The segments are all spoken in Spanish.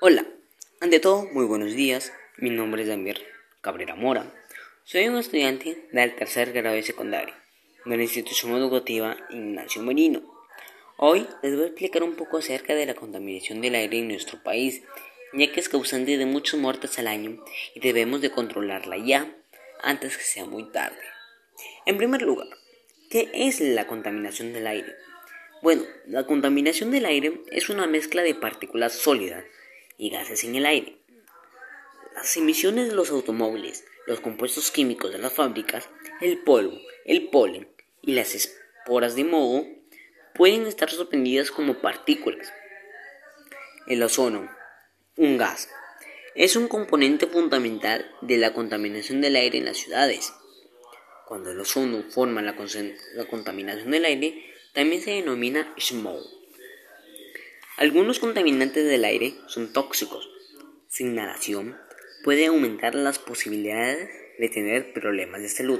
Hola, ante todo, muy buenos días. Mi nombre es Damián Cabrera Mora. Soy un estudiante del tercer grado de secundaria de la institución educativa Ignacio Merino. Hoy les voy a explicar un poco acerca de la contaminación del aire en nuestro país, ya que es causante de muchas muertes al año y debemos de controlarla ya antes que sea muy tarde. En primer lugar, ¿qué es la contaminación del aire? Bueno, la contaminación del aire es una mezcla de partículas sólidas y gases en el aire. Las emisiones de los automóviles, los compuestos químicos de las fábricas, el polvo, el polen y las esporas de moho pueden estar suspendidas como partículas. El ozono, un gas, es un componente fundamental de la contaminación del aire en las ciudades. Cuando el ozono forma la, la contaminación del aire, también se denomina smog. Algunos contaminantes del aire son tóxicos. Su inhalación puede aumentar las posibilidades de tener problemas de salud.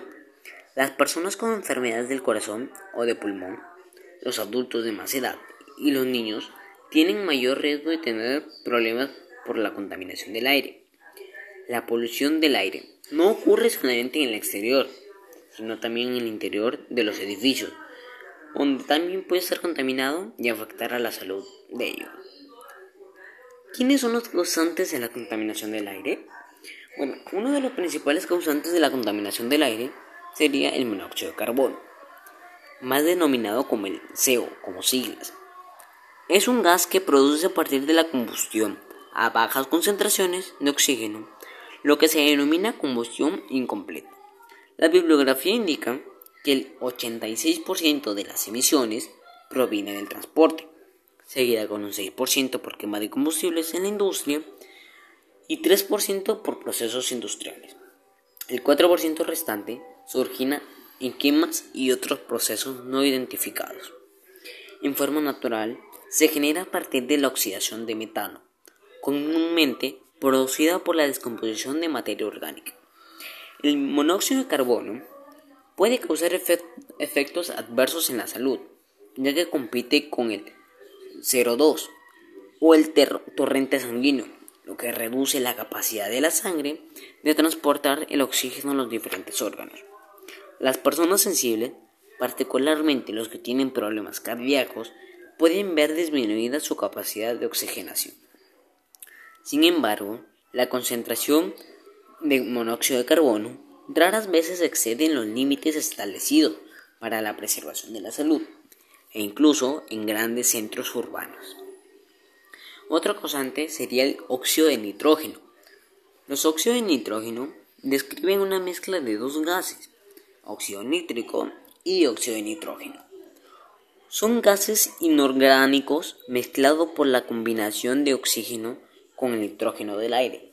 Las personas con enfermedades del corazón o de pulmón, los adultos de más edad y los niños tienen mayor riesgo de tener problemas por la contaminación del aire. La polución del aire no ocurre solamente en el exterior, sino también en el interior de los edificios, donde también puede ser contaminado y afectar a la salud de ellos. ¿Quiénes son los causantes de la contaminación del aire? Bueno, uno de los principales causantes de la contaminación del aire sería el monóxido de carbono, más denominado como el CO, como siglas. Es un gas que produce a partir de la combustión a bajas concentraciones de oxígeno, lo que se denomina combustión incompleta. La bibliografía indica el 86% de las emisiones proviene del transporte, seguida con un 6% por quema de combustibles en la industria y 3% por procesos industriales. El 4% restante se en quemas y otros procesos no identificados. En forma natural, se genera a partir de la oxidación de metano, comúnmente producida por la descomposición de materia orgánica. El monóxido de carbono puede causar efectos adversos en la salud, ya que compite con el 0,2 o el torrente sanguíneo, lo que reduce la capacidad de la sangre de transportar el oxígeno a los diferentes órganos. Las personas sensibles, particularmente los que tienen problemas cardíacos, pueden ver disminuida su capacidad de oxigenación. Sin embargo, la concentración de monóxido de carbono raras veces exceden los límites establecidos para la preservación de la salud, e incluso en grandes centros urbanos. Otro causante sería el óxido de nitrógeno. Los óxidos de nitrógeno describen una mezcla de dos gases, óxido nítrico y dióxido de nitrógeno. Son gases inorgánicos mezclados por la combinación de oxígeno con el nitrógeno del aire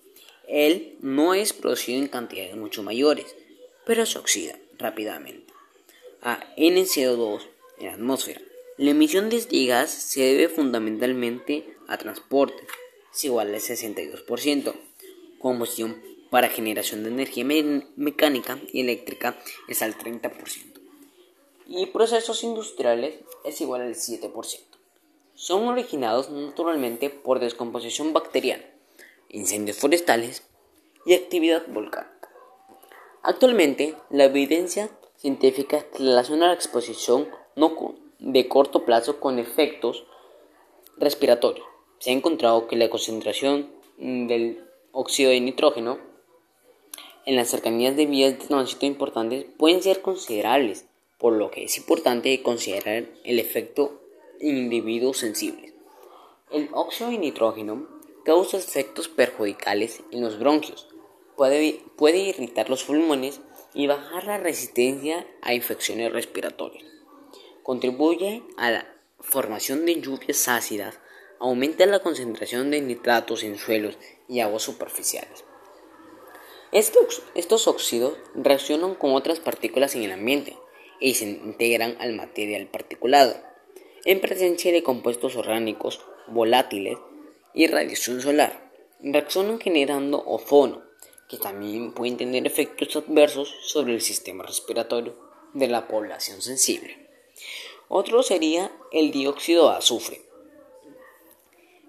él no es producido en cantidades mucho mayores, pero se oxida rápidamente a NCO2 en la atmósfera. La emisión de este gas se debe fundamentalmente a transporte, es igual al 62%, combustión para generación de energía mecánica y eléctrica es al 30%, y procesos industriales es igual al 7%. Son originados naturalmente por descomposición bacteriana incendios forestales y actividad volcánica. Actualmente, la evidencia científica relaciona la exposición no de corto plazo con efectos respiratorios. Se ha encontrado que la concentración del óxido de nitrógeno en las cercanías de vías de tránsito importantes pueden ser considerables, por lo que es importante considerar el efecto en individuos sensibles. El óxido de nitrógeno causa efectos perjudiciales en los bronquios, puede, puede irritar los pulmones y bajar la resistencia a infecciones respiratorias. Contribuye a la formación de lluvias ácidas, aumenta la concentración de nitratos en suelos y aguas superficiales. Estos, estos óxidos reaccionan con otras partículas en el ambiente y se integran al material particulado, en presencia de compuestos orgánicos volátiles y radiación solar. Reaccionan generando ozono, que también pueden tener efectos adversos sobre el sistema respiratorio de la población sensible. Otro sería el dióxido de azufre.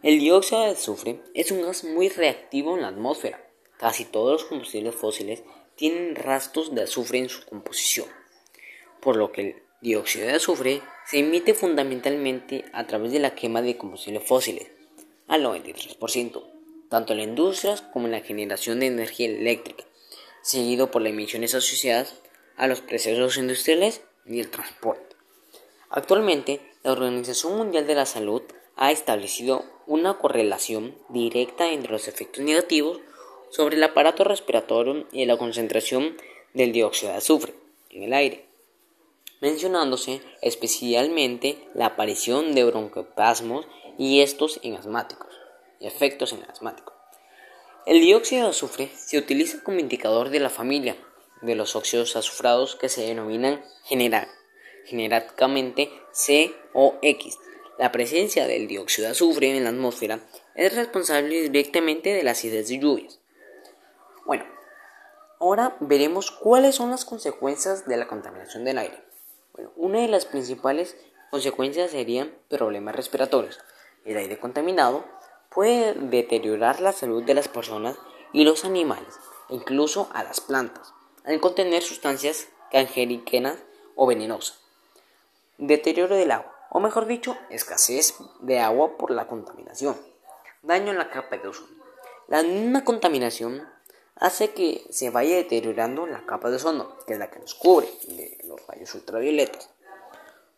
El dióxido de azufre es un gas muy reactivo en la atmósfera. Casi todos los combustibles fósiles tienen rastros de azufre en su composición, por lo que el dióxido de azufre se emite fundamentalmente a través de la quema de combustibles fósiles, al 93%, tanto en las industrias como en la generación de energía eléctrica, seguido por las emisiones asociadas a los procesos industriales y el transporte. Actualmente, la Organización Mundial de la Salud ha establecido una correlación directa entre los efectos negativos sobre el aparato respiratorio y la concentración del dióxido de azufre en el aire, mencionándose especialmente la aparición de broncoespasmos y estos en asmáticos, efectos en asmáticos. El dióxido de azufre se utiliza como indicador de la familia de los óxidos azufrados que se denominan general, genericamente COX. La presencia del dióxido de azufre en la atmósfera es responsable directamente de las acidez de lluvias. Bueno, ahora veremos cuáles son las consecuencias de la contaminación del aire. Bueno, una de las principales consecuencias serían problemas respiratorios. El aire contaminado puede deteriorar la salud de las personas y los animales, incluso a las plantas, al contener sustancias cancerígenas o venenosas. Deterioro del agua, o mejor dicho, escasez de agua por la contaminación. Daño en la capa de ozono. La misma contaminación hace que se vaya deteriorando la capa de ozono, que es la que nos cubre de los rayos ultravioletas.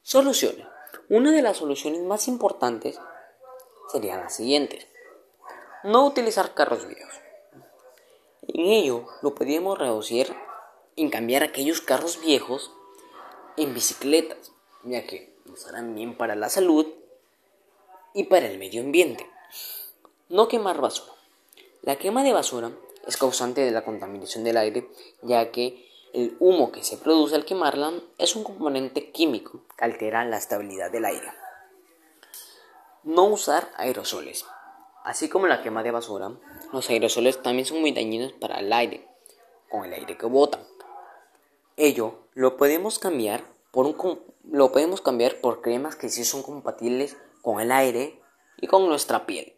Soluciones. Una de las soluciones más importantes serían las siguientes. No utilizar carros viejos. En ello lo podríamos reducir en cambiar aquellos carros viejos en bicicletas, ya que nos harán bien para la salud y para el medio ambiente. No quemar basura. La quema de basura es causante de la contaminación del aire, ya que el humo que se produce al quemarla es un componente químico que altera la estabilidad del aire. No usar aerosoles. Así como la quema de basura, los aerosoles también son muy dañinos para el aire, con el aire que bota. Ello lo podemos cambiar por un, lo podemos cambiar por cremas que sí son compatibles con el aire y con nuestra piel.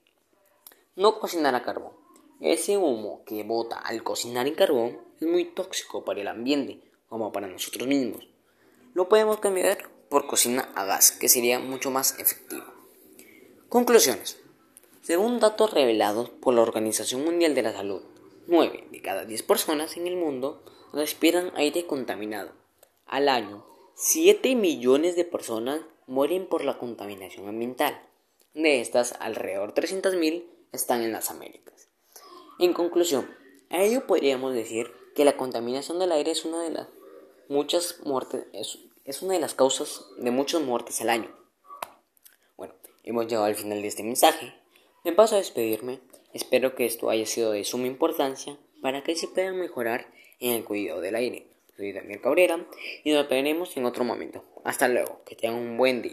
No cocinar a carbón. Ese humo que bota al cocinar en carbón es muy tóxico para el ambiente como para nosotros mismos. Lo podemos cambiar por cocina a gas, que sería mucho más efectivo. Conclusiones. Según datos revelados por la Organización Mundial de la Salud, 9 de cada 10 personas en el mundo respiran aire contaminado. Al año, 7 millones de personas mueren por la contaminación ambiental. De estas, alrededor de 300.000 están en las Américas. En conclusión, a ello podríamos decir que la contaminación del aire es una de las muchas muertes, es, una de las causas de muchas muertes al año. Hemos llegado al final de este mensaje. Me paso a despedirme. Espero que esto haya sido de suma importancia para que se puedan mejorar en el cuidado del aire. Soy Daniel Cabrera y nos veremos en otro momento. Hasta luego, que tengan un buen día.